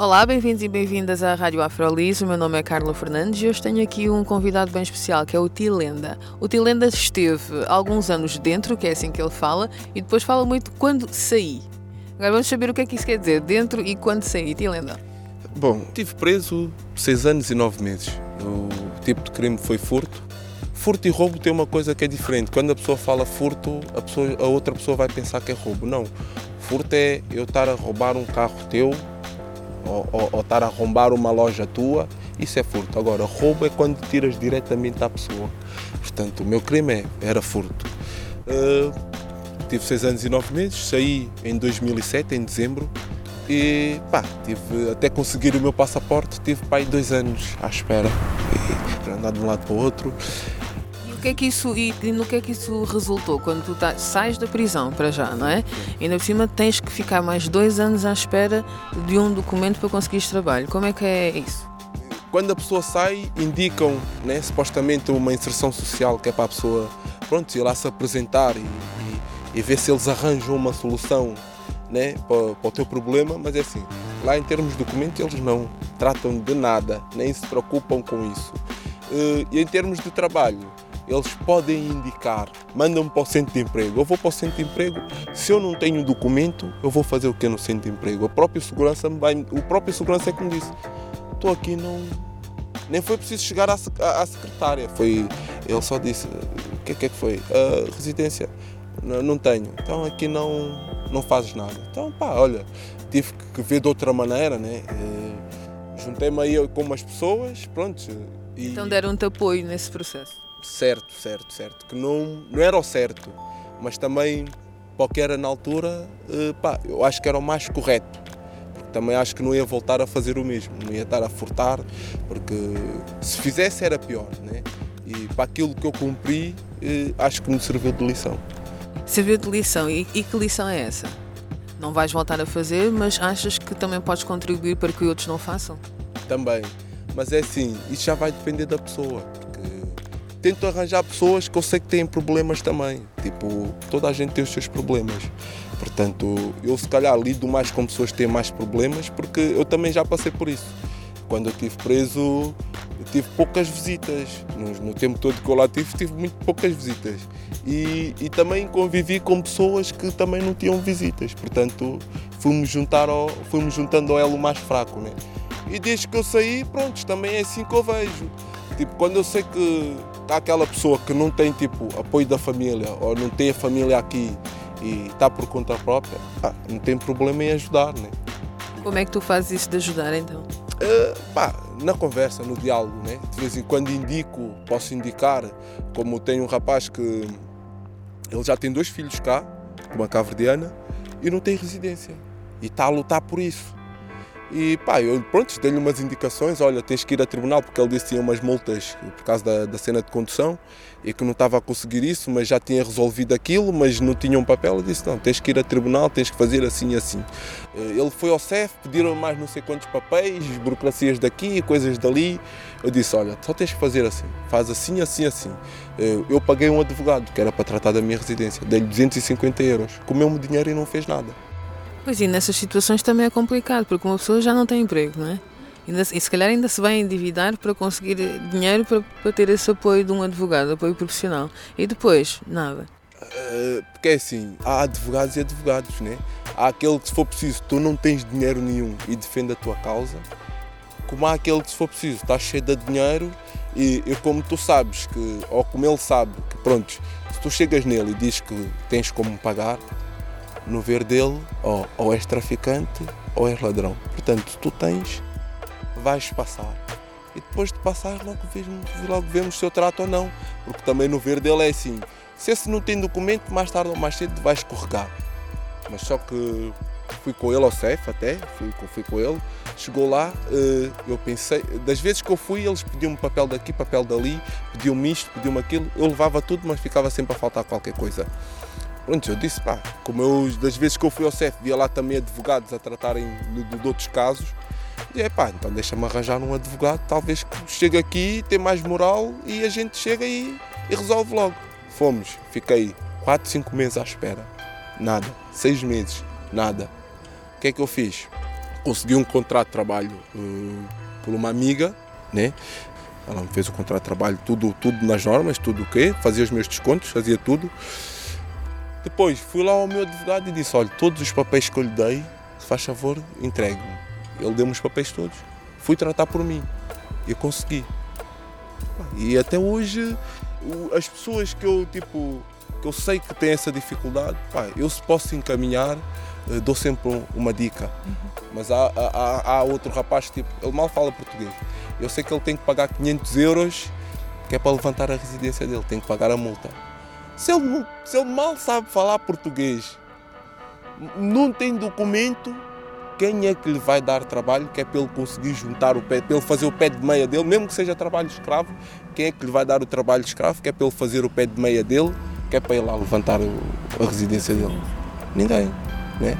Olá, bem-vindos e bem-vindas à Rádio Afrolis. O meu nome é Carla Fernandes e hoje tenho aqui um convidado bem especial que é o Tilenda. O Tilenda esteve alguns anos dentro, que é assim que ele fala, e depois fala muito quando saí. Agora vamos saber o que é que isso quer dizer, dentro e quando saí, Tilenda. Bom, estive preso seis anos e nove meses. O tipo de crime foi furto. Furto e roubo tem uma coisa que é diferente. Quando a pessoa fala furto, a, pessoa, a outra pessoa vai pensar que é roubo. Não. Furto é eu estar a roubar um carro teu ou, ou, estar a arrombar uma loja tua, isso é furto. Agora, roubo é quando tiras diretamente à pessoa. Portanto, o meu crime é, era furto. Uh, tive seis anos e nove meses, saí em 2007, em dezembro, e pá, tive, até conseguir o meu passaporte, tive pá, dois anos à espera, para andar de um lado para o outro. Que é que isso, e, no que é que isso resultou quando tu tá, sais da prisão para já, não é? E ainda por cima tens que ficar mais dois anos à espera de um documento para conseguires trabalho. Como é que é isso? Quando a pessoa sai, indicam né, supostamente uma inserção social que é para a pessoa pronto, ir lá se apresentar e, e, e ver se eles arranjam uma solução né, para, para, o teu problema, mas é assim, lá em termos de documento eles não tratam de nada, nem se preocupam com isso. Uh, e em termos de trabalho, eles podem indicar, mandam-me para o centro de emprego. Eu vou para o centro de emprego, se eu não tenho documento, eu vou fazer o que no centro de emprego? O próprio segurança vai, o próprio segurança é que me disse, estou aqui não nem foi preciso chegar à, à, secretária, foi ele só disse, o que, que é que foi? Uh, residência, não, não tenho. Então aqui não não fazes nada. Então, pá, olha, tive que ver de outra maneira, né? Uh, Juntei-me aí com umas pessoas, pronto. E... Então deram-te apoio nesse processo? Certo, certo, certo. Que não, não era o certo, mas também, para o que era na altura, uh, pá, eu acho que era o mais correto. Porque também acho que não ia voltar a fazer o mesmo, não ia estar a furtar, porque se fizesse era pior, né? E para aquilo que eu cumpri, uh, acho que me serviu de lição. Serviu de lição. E, e que lição é essa? Não vais voltar a fazer, mas achas que também podes contribuir para que outros não façam? Também. Mas é assim, isso já vai depender da pessoa. Tento arranjar pessoas que eu sei que têm problemas também. Tipo, toda a gente tem os seus problemas. Portanto, eu se calhar lido mais com pessoas que têm mais problemas, porque eu também já passei por isso. Quando eu estive preso, eu tive poucas visitas. No, no, tempo todo que eu lá tive, tive muito poucas visitas. E, e, também convivi com pessoas que também não tinham visitas. Portanto, fomos, juntar fomos juntando ao elo mais fraco. Né? E desde que eu saí, pronto, também é assim que eu vejo. Tipo, quando eu sei que há aquela pessoa que não tem tipo, apoio da família ou não tem a família aqui e está por conta própria, ah, não tem problema em ajudar. Né? Como é que tu fazes isso de ajudar então? Uh, pá, na conversa, no diálogo, né? de vez em quando indico, posso indicar, como tem um rapaz que ele já tem dois filhos cá, uma caverdiana, e não tem residência. E está a lutar por isso. E pá, eu pronto, dei-lhe umas indicações, olha, tens que ir a tribunal, porque ele disse que tinha umas multas por causa da, da cena de condução e que não estava a conseguir isso, mas já tinha resolvido aquilo, mas não tinha um papel. Eu disse, não, tens que ir a tribunal, tens que fazer assim e assim. Eh, ele foi ao CEF, pediram mais não sei quantos papéis, burocracias daqui, coisas dali. Eu disse, olha, só tens que fazer assim, faz assim, assim, assim. Eh, eu paguei um advogado, que era para tratar da minha residência, dei-lhe 250 euros, comeu-me dinheiro e não fez nada. Pois e nessas situações também é complicado, porque uma pessoa já não tem emprego, não é? e se calhar ainda se vai endividar para conseguir dinheiro para, para ter esse apoio de um advogado, apoio profissional. E depois, nada. Uh, porque é assim, há advogados e advogados, né? Há aquele que se for preciso tu não tens dinheiro nenhum e defende a tua causa, como há aquele que se for preciso estás cheio de dinheiro e, e como tu sabes que, ou como ele sabe, que pronto, se tu chegas nele e dizes que tens como pagar, no ver dele, ou, ou és traficante ou és ladrão. Portanto, tu tens, vais passar. E depois de passar, logo vemos, logo vemos se eu trato ou não. Porque também no ver dele é assim: se esse não tem documento, mais tarde ou mais cedo vai escorregar. Mas só que fui com ele ao CEF até, fui, fui com ele. Chegou lá, uh, eu pensei, das vezes que eu fui, eles pediam-me papel daqui, papel dali, pediam-me isto, pediam-me aquilo. Eu levava tudo, mas ficava sempre a faltar qualquer coisa. Pronto, eu disse, pá, como eu, das vezes que eu fui ao CEF, via lá também advogados a tratarem de, de, de outros casos, e é pá, então deixa-me arranjar um advogado, talvez que chegue aqui, tem mais moral e a gente chega e, e resolve logo. Fomos, fiquei 4, 5 meses à espera, nada. 6 meses, nada. O que é que eu fiz? Consegui um contrato de trabalho uh, por uma amiga, né? Ela me fez o contrato de trabalho, tudo, tudo nas normas, tudo o quê? Fazia os meus descontos, fazia tudo. Depois fui lá ao meu advogado e disse: Olha, todos os papéis que eu lhe dei, se faz favor, entregue-me. Ele deu-me os papéis todos. Fui tratar por mim. E eu consegui. E até hoje, as pessoas que eu, tipo, que eu sei que têm essa dificuldade, pá, eu se posso encaminhar, eh, dou sempre uma dica. Mas há, há, há outro rapaz, tipo, ele mal fala português. Eu sei que ele tem que pagar 500 euros, que é para levantar a residência dele, tem que pagar a multa. Se ele, se ele mal sabe falar português, não tem documento, quem é que lhe vai dar trabalho, que é para ele conseguir juntar o pé, ele fazer o pé de meia dele, mesmo que seja trabalho escravo, quem é que lhe vai dar o trabalho escravo, que é para ele fazer o pé de meia dele, que é para ir lá levantar a residência dele? Ninguém, né?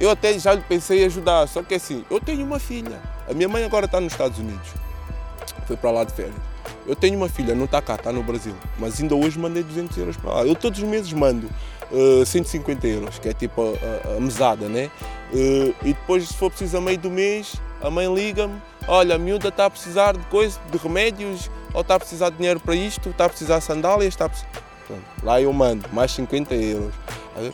Eu até já lhe pensei em ajudar, só que assim, eu tenho uma filha. A minha mãe agora está nos Estados Unidos. Foi para lá de férias. Eu tenho uma filha, não está cá, está no Brasil. Mas ainda hoje mandei 200 euros para lá. Eu todos os meses mando uh, eh, 150 euros, que é tipo a, a, a mesada, né? Uh, e depois, se for preciso a meio do mês, a mãe liga-me: Olha, a miúda está a precisar de coisa, de remédios, ou está a precisar de dinheiro para isto, está a precisar de sandálias, está a precisar... Lá eu mando mais 50 euros.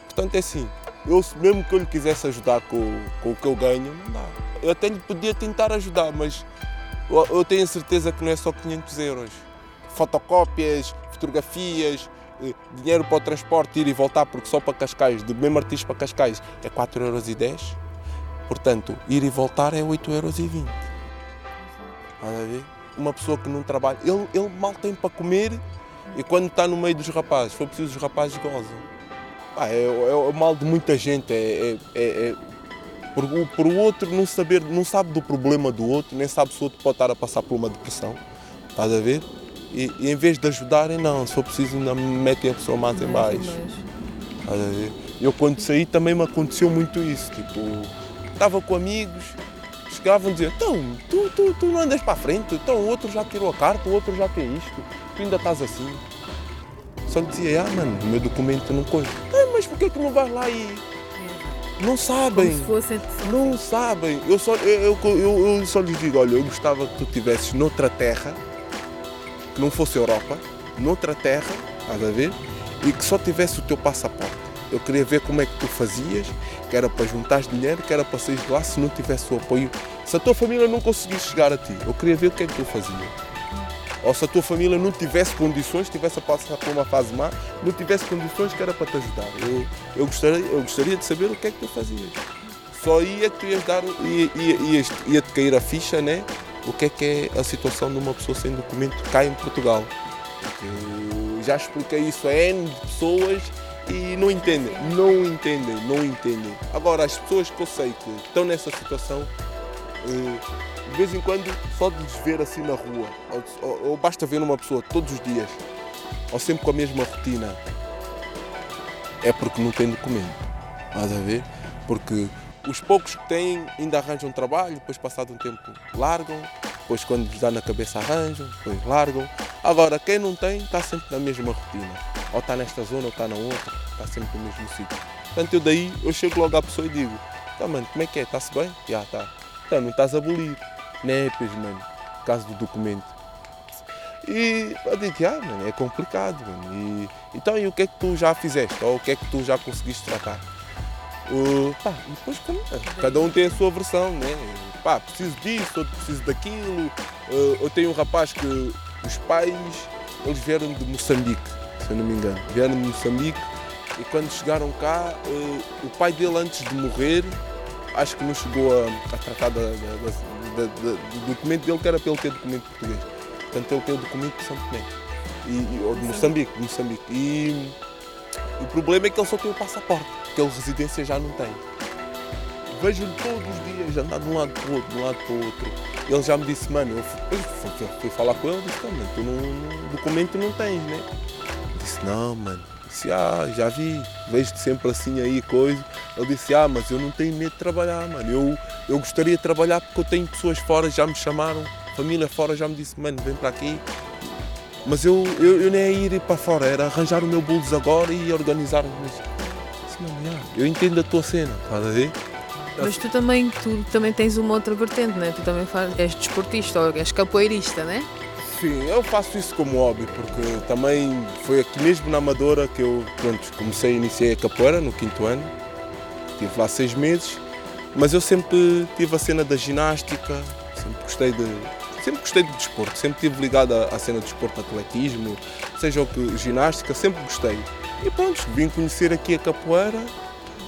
Portanto, é assim. Eu, mesmo que eu lhe quisesse ajudar com, com o que eu ganho, não dá. Eu até lhe podia tentar ajudar, mas eu tenho certeza que não é só 500 euros. Fotocópias, fotografias, eh, dinheiro para o transporte, ir e voltar, porque só para Cascais, do mesmo artista para Cascais, é 4,10 euros. Portanto, ir e voltar é 8,20 euros. Uma pessoa que não trabalha, ele, ele mal tem para comer e quando está no meio dos rapazes, for preciso, os rapazes gozam. Ah, é, é, o mal de muita gente. É, é, por, o outro não saber, não sabe do problema do outro, nem sabe se o outro pode estar a passar por uma depressão. Estás a ver? E, e em vez de ajudarem, não, se for preciso, ainda me metem a pessoa mais em baixo. Estás a ver? Eu quando saí também me aconteceu muito isso. Tipo, estava com amigos, chegavam a dizer, então, tu, tu, tu não andas para a frente, então o outro já tirou a carta, o outro já tem isto, tu ainda estás assim. Só lhe dizia, ah mano, o meu documento não coisa. Ah, mas porquê que não vais lá e não sabem. Como se fosse não sabem. Eu só, eu, eu, eu, só lhes digo, olha, eu gostava que tu estivesses noutra terra, que não fosse Europa, noutra terra, estás a ver? E que só tivesse o teu passaporte. Eu queria ver como é que tu fazias, que era para juntar dinheiro, que era para sair de lá se não tivesse o apoio. Se a tua família não conseguisse chegar a ti, eu queria ver o que é que tu fazias ou se a tua família não tivesse condições, estivesse a passar por uma fase má, não tivesse condições que era para te ajudar. Eu, eu, gostaria, eu gostaria de saber o que é que tu fazias. Só ia que tu ias dar, ia, ia, ia, te cair a ficha, né? O que é que é a situação de uma pessoa sem documento cá em Portugal. Eu já expliquei isso a N pessoas e não entendem, não entendem, não entendem. Agora, as pessoas que eu sei que estão nessa situação, de vez em quando, só de ver assim na rua, ou, ou basta ver uma pessoa todos os dias, ou sempre com a mesma rotina, é porque não tem documento. Estás a ver? Porque os poucos que têm ainda arranjam trabalho, depois passado um tempo largam, depois quando lhes dá na cabeça arranjam, depois largam. Agora quem não tem está sempre na mesma rotina. Ou está nesta zona ou está na outra, está sempre no mesmo sítio. Portanto eu daí eu chego logo à pessoa e digo, tá mano, como é que é? Está-se bem? Já está. Então não estás a abolir NEPs, mano, por causa do documento. E eu digo, ah, mano, é complicado, mano. E, então, e o que é que tu já fizeste? Ou o que é que tu já conseguiste tratar? Uh, pá, depois cada um tem a sua versão, né? Pá, preciso disso, outro preciso daquilo. Uh, eu tenho um rapaz que os pais, eles vieram de Moçambique, se eu não me engano. Vieram de Moçambique e quando chegaram cá, uh, o pai dele antes de morrer, acho que não chegou a, a tratar da, da, do documento dele, que era para ele ter documento português. Portanto, ele tem o documento de São Tomé, e, e, ou de Moçambique. De Moçambique. E, o problema é que ele só tem o passaporte, porque ele residência já não tem. vejo-lhe todos os dias andar de um lado para o outro, de um lado para o outro. Ele já me disse, mano, eu fui, fui, fui falar com ele, disse, mano, tu não, documento não tens, né? disse, não, mano. Disse, ah, já vi, vejo-te sempre assim aí, coisa. Ele disse, ah, mas eu não tenho medo de trabalhar, mano. Eu, eu gostaria de trabalhar porque eu tenho pessoas fora, já me chamaram, família fora já me disse, mano, vem para aqui. Mas eu, eu, eu nem ia ir para fora, era arranjar o meu bolos agora e organizar os. Eu entendo a tua cena, estás a ver? Mas tu também, tu também tens uma outra vertente, né? Tu também faz, és desportista ou és capoeirista, né? Sim, eu faço isso como hobby, porque também foi aqui mesmo na Amadora que eu pronto, comecei, iniciei a capoeira no quinto ano. Estive lá seis meses, mas eu sempre tive a cena da ginástica, sempre gostei de. Sempre gostei do desporto, sempre estive ligado à cena do desporto, atletismo, seja o que ginástica, sempre gostei. E pronto, vim conhecer aqui a capoeira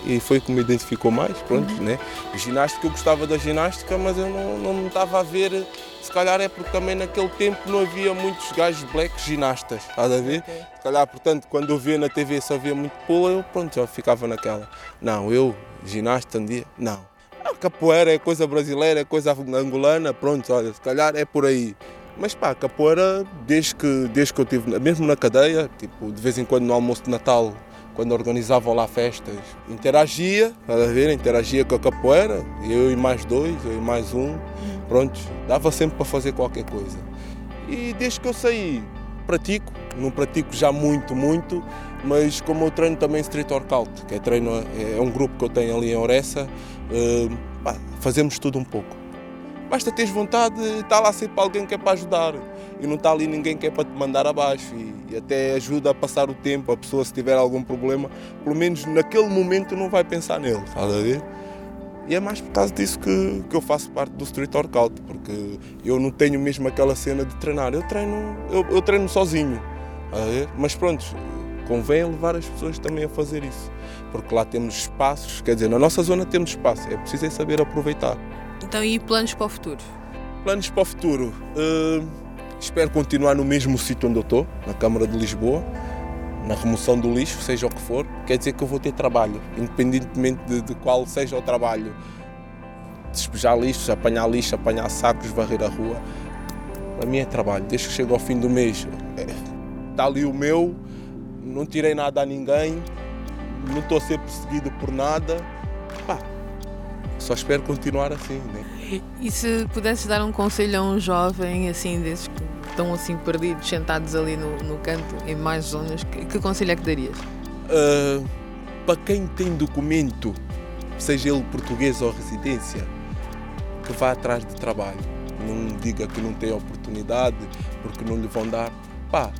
e foi que me identificou mais, pronto, uhum. né? Ginástica, eu gostava da ginástica, mas eu não, não me estava a ver, se calhar é porque também naquele tempo não havia muitos gajos black ginastas, estás a ver? Okay. Se calhar, portanto, quando eu via na TV só havia muito pula, eu pronto, já ficava naquela. Não, eu, ginasta um dia, não. A capoeira é coisa brasileira, é coisa angolana, pronto, olha, se calhar é por aí. Mas pá, capoeira, desde que, desde que eu tive, mesmo na cadeia, tipo, de vez em quando no almoço de Natal quando organizavam lá festas, interagia, a ver, interagia com a capoeira, eu e mais dois, eu e mais um, pronto, dava sempre para fazer qualquer coisa. E desde que eu saí, pratico, não pratico já muito, muito, mas como eu treino também Street Workout, que é, treino, é um grupo que eu tenho ali em Oressa, uh, fazemos tudo um pouco. Basta teres vontade, está lá sempre alguém que é para ajudar e não está ali ninguém que é para te mandar abaixo e, e, até ajuda a passar o tempo. A pessoa, se tiver algum problema, pelo menos naquele momento não vai pensar nele, estás a ver? E é mais por causa disso que, que eu faço parte do Street Workout, porque eu não tenho mesmo aquela cena de treinar. Eu treino, eu, eu treino sozinho, mas pronto, convém levar as pessoas também a fazer isso, porque lá temos espaços, quer dizer, na nossa zona temos espaço, é preciso é saber aproveitar. Então, e planos para o futuro? Planos para o futuro. Uh, espero continuar no mesmo sítio onde eu estou, na Câmara de Lisboa, na remoção do lixo, seja o que for. Quer dizer que eu vou ter trabalho, independentemente de, de qual seja o trabalho. Despejar lixo, apanhar lixo, apanhar sacos, varrer a rua. Para mim é trabalho. Desde que chega ao fim do mês, está ali o meu, não tirei nada a ninguém, não estou a ser perseguido por nada. Pá, só espero continuar assim. Né? E se pudesses dar um conselho a um jovem assim desses que estão assim perdidos, sentados ali no, no canto, em mais zonas, que, que conselho é que darias? Uh, para quem tem documento, seja ele português ou residência, que vá atrás de trabalho. Não diga que não tem oportunidade porque não lhe vão dar. Pá,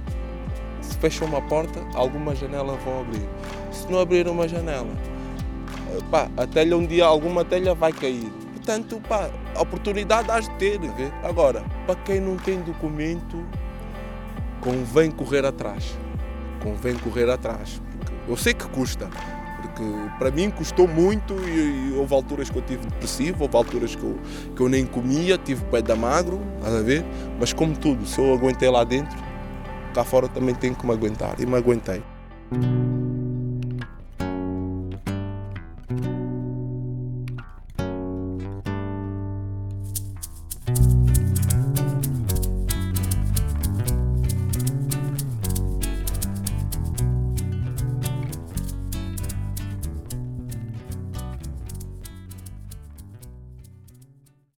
se fecham uma porta, alguma janela vão abrir. Se não abrir uma janela, pá, a telha um dia, alguma telha vai cair. Portanto, pá, oportunidade há de ter. Vê? Agora, para quem não tem documento, convém correr atrás. Convém correr atrás. eu sei que custa, porque para mim custou muito e, e, houve alturas que eu tive depressivo, houve alturas que eu, que eu nem comia, tive pé da magro, a ver? Mas como tudo, se eu aguentei lá dentro, cá fora também tenho que me aguentar. E me aguentei.